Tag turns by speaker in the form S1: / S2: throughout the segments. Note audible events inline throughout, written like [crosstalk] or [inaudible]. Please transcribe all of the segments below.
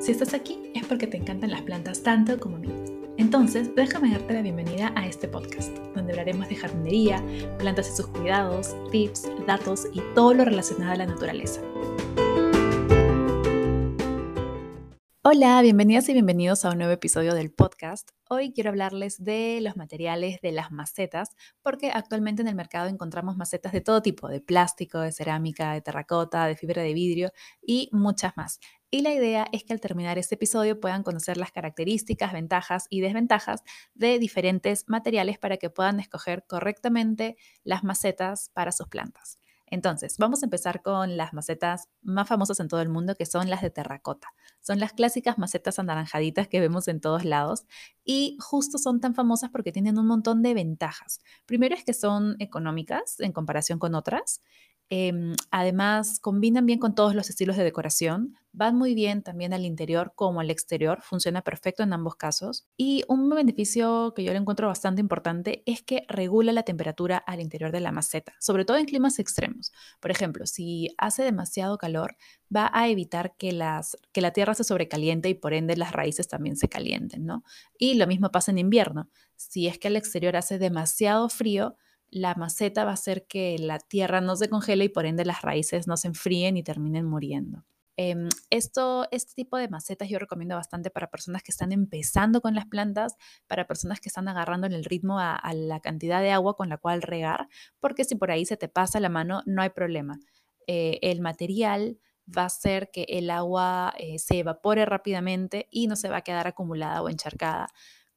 S1: Si estás aquí es porque te encantan las plantas tanto como a mí. Entonces, déjame darte la bienvenida a este podcast, donde hablaremos de jardinería, plantas y sus cuidados, tips, datos y todo lo relacionado a la naturaleza. Hola, bienvenidas y bienvenidos a un nuevo episodio del podcast. Hoy quiero hablarles de los materiales de las macetas, porque actualmente en el mercado encontramos macetas de todo tipo, de plástico, de cerámica, de terracota, de fibra de vidrio y muchas más. Y la idea es que al terminar este episodio puedan conocer las características, ventajas y desventajas de diferentes materiales para que puedan escoger correctamente las macetas para sus plantas. Entonces, vamos a empezar con las macetas más famosas en todo el mundo, que son las de terracota. Son las clásicas macetas anaranjaditas que vemos en todos lados y justo son tan famosas porque tienen un montón de ventajas. Primero es que son económicas en comparación con otras. Em, además, combinan bien con todos los estilos de decoración, van muy bien también al interior como al exterior, funciona perfecto en ambos casos. Y un beneficio que yo le encuentro bastante importante es que regula la temperatura al interior de la maceta, sobre todo en climas extremos. Por ejemplo, si hace demasiado calor, va a evitar que, la tierra se sobrecaliente y por ende las raíces también se calienten, ¿no? Y lo mismo pasa en invierno. Si es que al exterior hace demasiado frío, la maceta va a hacer que la tierra no se congele y por ende las raíces no se enfríen y terminen muriendo. Em, esto, este tipo de macetas yo recomiendo bastante para personas que están empezando con las plantas, para personas que están agarrando en el ritmo a, la cantidad de agua con la cual regar, porque si por ahí se te pasa la mano, no hay problema. Eh, el material va a hacer que el agua eh, se evapore rápidamente y no se va a quedar acumulada o encharcada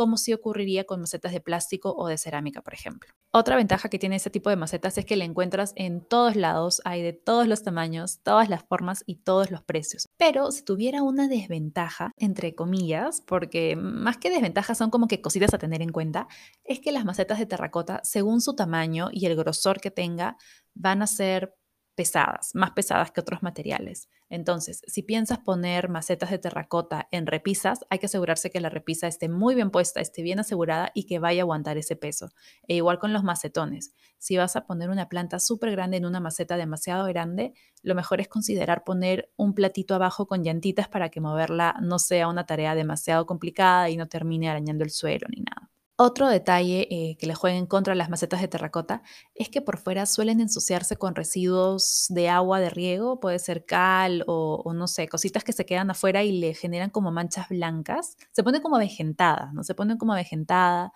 S1: como si ocurriría con macetas de plástico o de cerámica, por ejemplo. Otra ventaja que tiene este tipo de macetas es que la encuentras en todos lados, hay de todos los tamaños, todas las formas y todos los precios. Pero si tuviera una desventaja, entre comillas, porque más que desventajas son como que cositas a tener en cuenta, es que las macetas de terracota, según su tamaño y el grosor que tenga, van a ser pesadas, más pesadas que otros materiales. Entonces, si piensas poner macetas de terracota en repisas, hay que asegurarse que la repisa esté muy bien puesta, esté bien asegurada y que vaya a aguantar ese peso. E igual con los macetones. Si vas a poner una planta súper grande en una maceta demasiado grande, lo mejor es considerar poner un platito abajo con llantitas para que moverla no sea una tarea demasiado complicada y no termine arañando el suelo ni nada. Otro detalle eh, que le jueguen contra las macetas de terracota es que por fuera suelen ensuciarse con residuos de agua de riego, puede ser cal o, no sé, cositas que se quedan afuera y le generan como manchas blancas. Se pone como avejentada, ¿no? Se pone como avejentada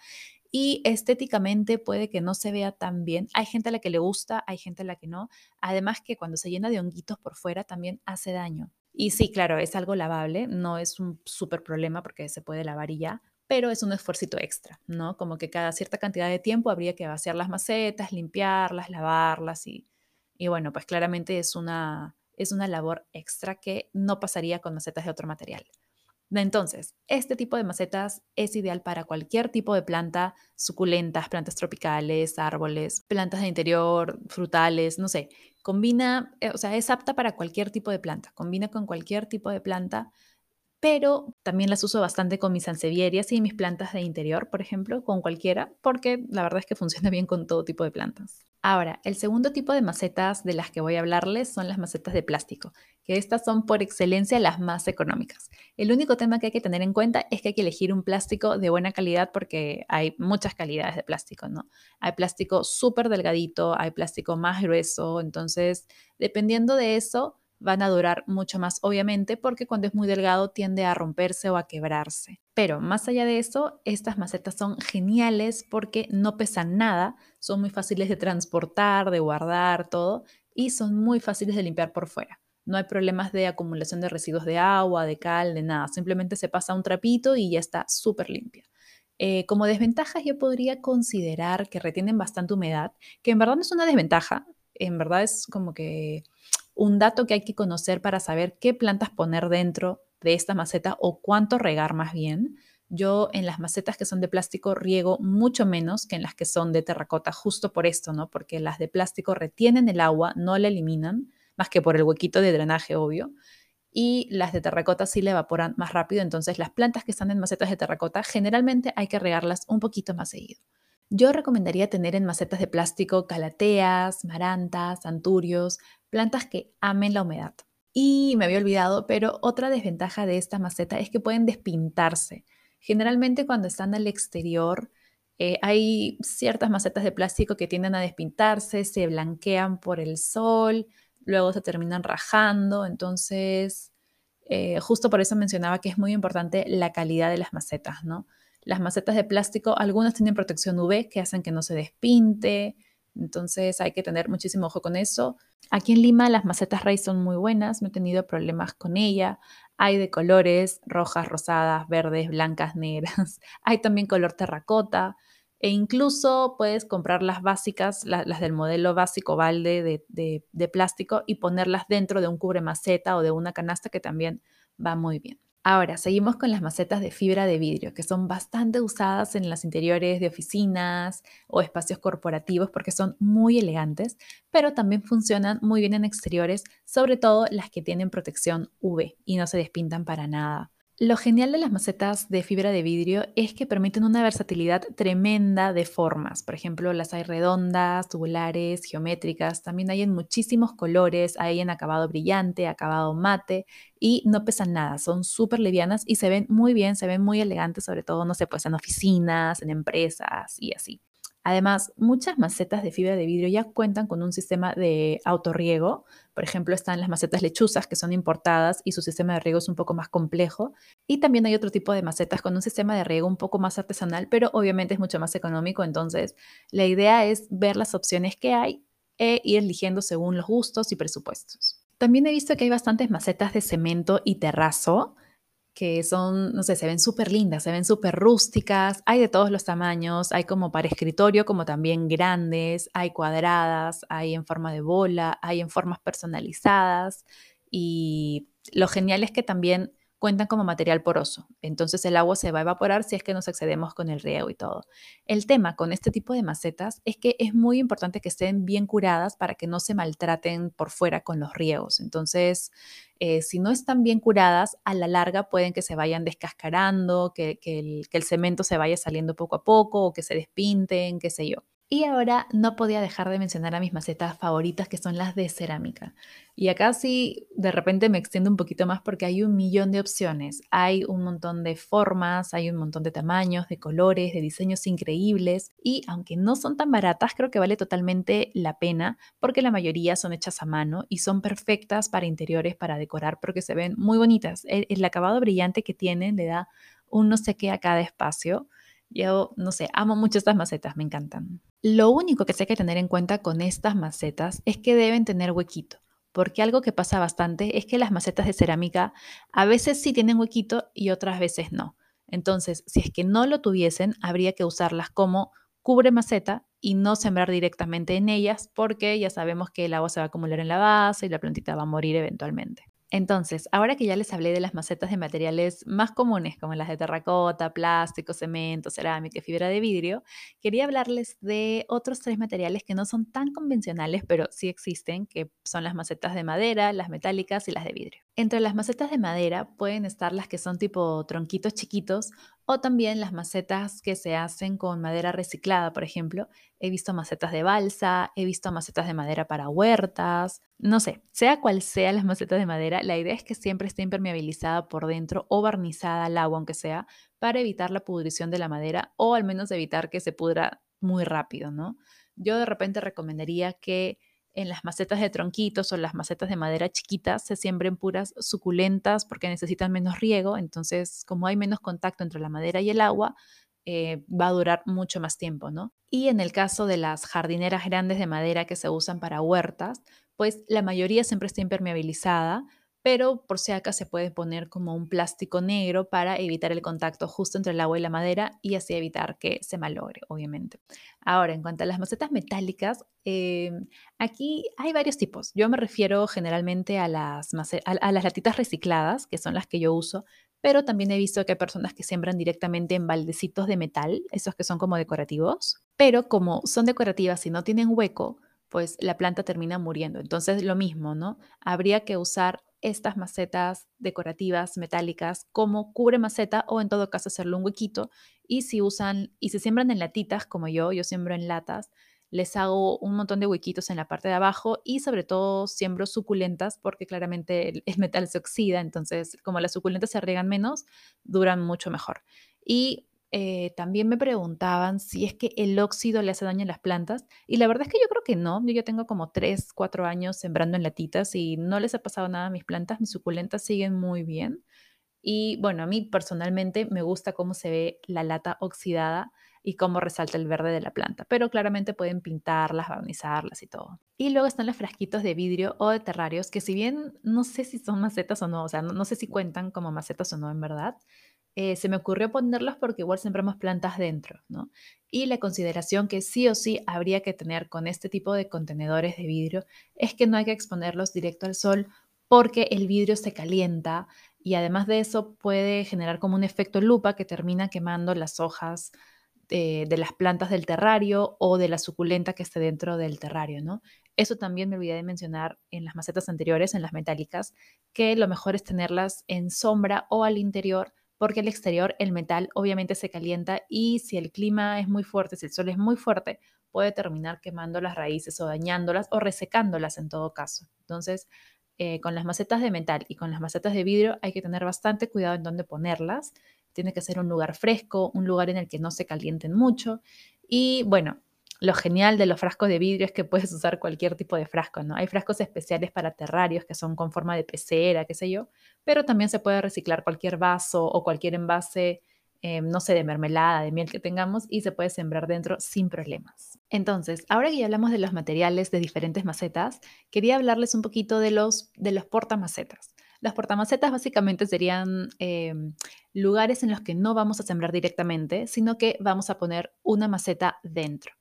S1: y estéticamente puede que no se vea tan bien. Hay gente a la que le gusta, hay gente a la que no. Además que cuando se llena de honguitos por fuera también hace daño. Y sí, claro, es algo lavable, no es un súper problema porque se puede lavar y ya, pero es un esfuerzo extra, ¿no? Como que cada cierta cantidad de tiempo habría que vaciar las macetas, limpiarlas, lavarlas y, y bueno, pues claramente es una, es una labor extra que no pasaría con macetas de otro material. Entonces, este tipo de macetas es ideal para cualquier tipo de planta, suculentas, plantas tropicales, árboles, plantas de interior, frutales, no sé. Combina, eh, o sea, es apta para cualquier tipo de planta, combina con cualquier tipo de planta pero también las uso bastante con mis ansevierias y mis plantas de interior, por ejemplo, con cualquiera, porque la verdad es que [laughs] funciona bien con todo tipo de plantas. Ahora, el segundo tipo de macetas de las que voy a hablarles son las macetas de plástico, que estas son por excelencia las más económicas. El único tema que hay que tener en cuenta es que hay que elegir un plástico de buena calidad porque hay muchas calidades de plástico, ¿no? Hay plástico súper delgadito, hay plástico más grueso, entonces, dependiendo de eso, van a durar mucho más, obviamente, porque cuando es muy delgado tiende a romperse o a quebrarse. Pero más allá de eso, estas macetas son geniales porque no pesan nada, son muy fáciles de transportar, de guardar, todo, y son muy fáciles de limpiar por fuera. No hay problemas de acumulación de residuos de agua, de cal, de nada. Simplemente se pasa un trapito y ya está súper limpia. Eh, como desventajas yo podría considerar que retienen bastante humedad, que en verdad no es una desventaja, en verdad es como que un dato que hay que conocer para saber qué plantas poner dentro de esta maceta o cuánto regar más bien. Yo en las macetas que son de plástico riego mucho menos que en las que son de terracota, justo por esto, ¿no? Porque las de plástico retienen el agua, no la eliminan, más que por el huequito de drenaje, obvio. Y las de terracota sí la evaporan más rápido, entonces las plantas que están en macetas de terracota generalmente hay que regarlas un poquito más seguido. Yo recomendaría tener en macetas de plástico calateas, marantas, anturios, plantas que amen la humedad. Y me había olvidado, pero otra desventaja de esta maceta es que pueden despintarse. Generalmente cuando están al exterior eh, hay ciertas macetas de plástico que tienden a despintarse, se blanquean por el sol, luego se terminan rajando, entonces eh, justo por eso mencionaba que es muy importante la calidad de las macetas, ¿no? Las macetas de plástico, algunas tienen protección UV que hacen que no se despinte, entonces hay que tener muchísimo ojo con eso. Aquí en Lima las macetas raíz son muy buenas, no he tenido problemas con ella. Hay de colores rojas, rosadas, verdes, blancas, [laughs] negras. Hay también color terracota. E incluso puedes comprar las básicas, las del modelo básico balde de, plástico y ponerlas dentro de un cubre maceta o de una canasta que también va muy bien. Ahora, seguimos con las macetas de fibra de vidrio, que son bastante usadas en los interiores de oficinas o espacios corporativos porque son muy elegantes, pero también funcionan muy bien en exteriores, sobre todo las que tienen protección UV y no se despintan para nada. Lo genial de las macetas de fibra de vidrio es que permiten una versatilidad tremenda de formas. Por ejemplo, las hay redondas, tubulares, geométricas. También hay en muchísimos colores. Hay en acabado brillante, acabado mate y no pesan nada. Son súper livianas y se ven muy bien, se ven muy elegantes, sobre todo, no sé, pues en oficinas, en empresas y así. Además, muchas macetas de fibra de vidrio ya cuentan con un sistema de autorriego. Por ejemplo, están las macetas lechuzas que son importadas y su sistema de riego es un poco más complejo. Y también hay otro tipo de macetas con un sistema de riego un poco más artesanal, pero obviamente es mucho más económico. Entonces, la idea es ver las opciones que hay e ir eligiendo según los gustos y presupuestos. También he visto que hay bastantes macetas de cemento y terrazo que son, no sé, se ven súper lindas, se ven súper rústicas, hay de todos los tamaños, hay como para escritorio, como también grandes, hay cuadradas, hay en forma de bola, hay en formas personalizadas y lo genial es que también cuentan como material poroso, entonces el agua se va a evaporar si es que nos excedemos con el riego y todo. El tema con este tipo de macetas es que es muy importante que estén bien curadas para que no se maltraten por fuera con los riegos. Entonces, eh, si no están bien curadas, a la larga pueden que se vayan descascarando, que, el, que el cemento se vaya saliendo poco a poco o que se despinten, qué sé yo. Y ahora no podía dejar de mencionar a mis macetas favoritas, que son las de cerámica. Y acá sí, de repente me extiendo un poquito más porque hay un millón de opciones. Hay un montón de formas, hay un montón de tamaños, de colores, de diseños increíbles. Y aunque no son tan baratas, creo que vale totalmente la pena porque la mayoría son hechas a mano y son perfectas para interiores, para decorar, porque se ven muy bonitas. El, el acabado brillante que tienen le da un no sé qué a cada espacio. Yo, no sé, amo mucho estas macetas, me encantan. Lo único que se hay que tener en cuenta con estas macetas es que deben tener huequito, porque algo que pasa bastante es que las macetas de cerámica a veces sí tienen huequito y otras veces no. Entonces, si es que no lo tuviesen, habría que usarlas como cubre maceta y no sembrar directamente en ellas porque ya sabemos que el agua se va a acumular en la base y la plantita va a morir eventualmente. Entonces, ahora que ya les hablé de las macetas de materiales más comunes, como las de terracota, plástico, cemento, cerámica y fibra de vidrio, quería hablarles de otros tres materiales que no son tan convencionales, pero sí existen, que son las macetas de madera, las metálicas y las de vidrio. Entre las macetas de madera pueden estar las que son tipo tronquitos chiquitos o también las macetas que se hacen con madera reciclada, por ejemplo. He visto macetas de balsa, he visto macetas de madera para huertas, no sé, sea cual sea las macetas de madera, la idea es que siempre esté impermeabilizada por dentro o barnizada al agua, aunque sea, para evitar la pudrición de la madera o al menos evitar que se pudra muy rápido, ¿no? Yo de repente recomendaría que en las macetas de tronquitos o las macetas de madera chiquitas se siembren puras suculentas porque necesitan menos riego, entonces como hay menos contacto entre la madera y el agua, eh, va a durar mucho más tiempo, ¿no? Y en el caso de las jardineras grandes de madera que se usan para huertas, pues la mayoría siempre está impermeabilizada, pero por si acaso se puede poner como un plástico negro para evitar el contacto justo entre el agua y la madera y así evitar que se malogre, obviamente. Ahora, en cuanto a las macetas metálicas, eh, aquí hay varios tipos. Yo me refiero generalmente a las, a las latitas recicladas, que son las que yo uso, pero también he visto que hay personas que siembran directamente en baldecitos de metal, esos que son como decorativos, pero como son decorativas y no tienen hueco, pues la planta termina muriendo. Entonces, lo mismo, ¿no? Habría que usar estas macetas decorativas metálicas como cubre maceta o en todo caso hacerle un huequito y si usan y se siembran en latitas como yo, yo siembro en latas, les hago un montón de huequitos en la parte de abajo y sobre todo siembro suculentas porque claramente el, metal se oxida, entonces como las suculentas se riegan menos, duran mucho mejor. Y eh, también me preguntaban si es que el óxido le hace daño a las plantas y la verdad es que yo creo que no. Yo ya tengo como 3, 4 años sembrando en latitas y no les ha pasado nada a mis plantas, mis suculentas siguen muy bien. Y bueno, a mí personalmente me gusta cómo se ve la lata oxidada y cómo resalta el verde de la planta, pero claramente pueden pintarlas, barnizarlas y todo. Y luego están los frasquitos de vidrio o de terrarios, que si bien no sé si son macetas o no, o sea, no, sé si cuentan como macetas o no en verdad, eh, se me ocurrió ponerlos porque igual sembramos plantas dentro, ¿no? Y la consideración que sí o sí habría que tener con este tipo de contenedores de vidrio es que no hay que exponerlos directo al sol porque el vidrio se calienta y además de eso puede generar como un efecto lupa que termina quemando las hojas de, las plantas del terrario o de la suculenta que esté dentro del terrario, ¿no? Eso también me olvidé de mencionar en las macetas anteriores, en las metálicas, que lo mejor es tenerlas en sombra o al interior, porque al exterior el metal obviamente se calienta y si el clima es muy fuerte, si el sol es muy fuerte, puede terminar quemando las raíces o dañándolas o resecándolas en todo caso. Entonces, eh, con las macetas de metal y con las macetas de vidrio hay que tener bastante cuidado en dónde ponerlas tiene que ser un lugar fresco, un lugar en el que no se calienten mucho. Y bueno, lo genial de los frascos de vidrio es que puedes usar cualquier tipo de frasco, ¿no? Hay frascos especiales para terrarios que son con forma de pecera, qué sé yo, pero también se puede reciclar cualquier vaso o cualquier envase, eh, no sé, de mermelada, de miel que tengamos y se puede sembrar dentro sin problemas. Entonces, ahora que ya hablamos de los materiales de diferentes macetas, quería hablarles un poquito de los, de los portamacetas. Las portamacetas básicamente serían em, lugares en los que no vamos a sembrar directamente, sino que vamos a poner una maceta dentro.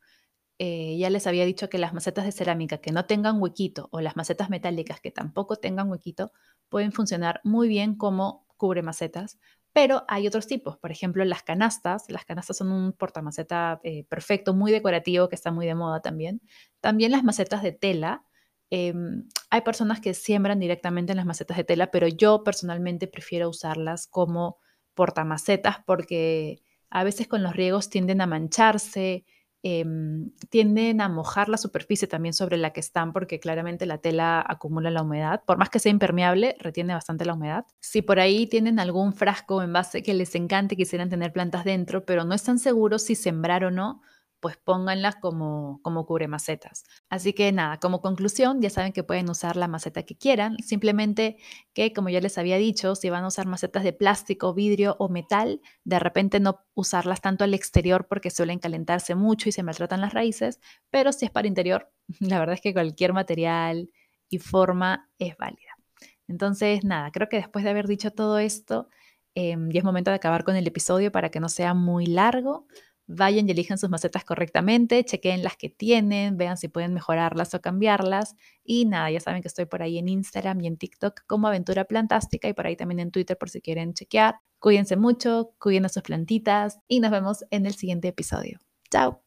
S1: Eh, ya les había dicho que las macetas de cerámica que no tengan huequito o las macetas metálicas que tampoco tengan huequito pueden funcionar muy bien como cubre macetas, pero hay otros tipos, por ejemplo las canastas. Las canastas son un portamaceta eh, perfecto, muy decorativo, que está muy de moda también. También las macetas de tela Em, hay personas que siembran directamente en las macetas de tela, pero yo personalmente prefiero usarlas como portamacetas porque a veces con los riegos tienden a mancharse, em, tienden a mojar la superficie también sobre la que están porque claramente la tela acumula la humedad. Por más que sea impermeable, retiene bastante la humedad. Si por ahí tienen algún frasco o envase que les encante, quisieran tener plantas dentro, pero no están seguros si sembrar o no, pues pónganlas como, como cubre macetas. Así que nada, como conclusión, ya saben que pueden usar la maceta que quieran, simplemente que, como ya les había dicho, si van a usar macetas de plástico, vidrio o metal, de repente no usarlas tanto al exterior porque suelen calentarse mucho y se maltratan las raíces, pero si es para interior, [laughs] la verdad es que cualquier material y forma es válida. Entonces, nada, creo que después de haber dicho todo esto, em, ya es momento de acabar con el episodio para que no sea muy largo vayan y elijan sus macetas correctamente, chequen las que tienen, vean si pueden mejorarlas o cambiarlas. Y nada, ya saben que estoy por ahí en Instagram y en TikTok como Aventura Plantástica y por ahí también en Twitter por si quieren chequear. Cuídense mucho, cuiden a sus plantitas y nos vemos en el siguiente episodio. Chao.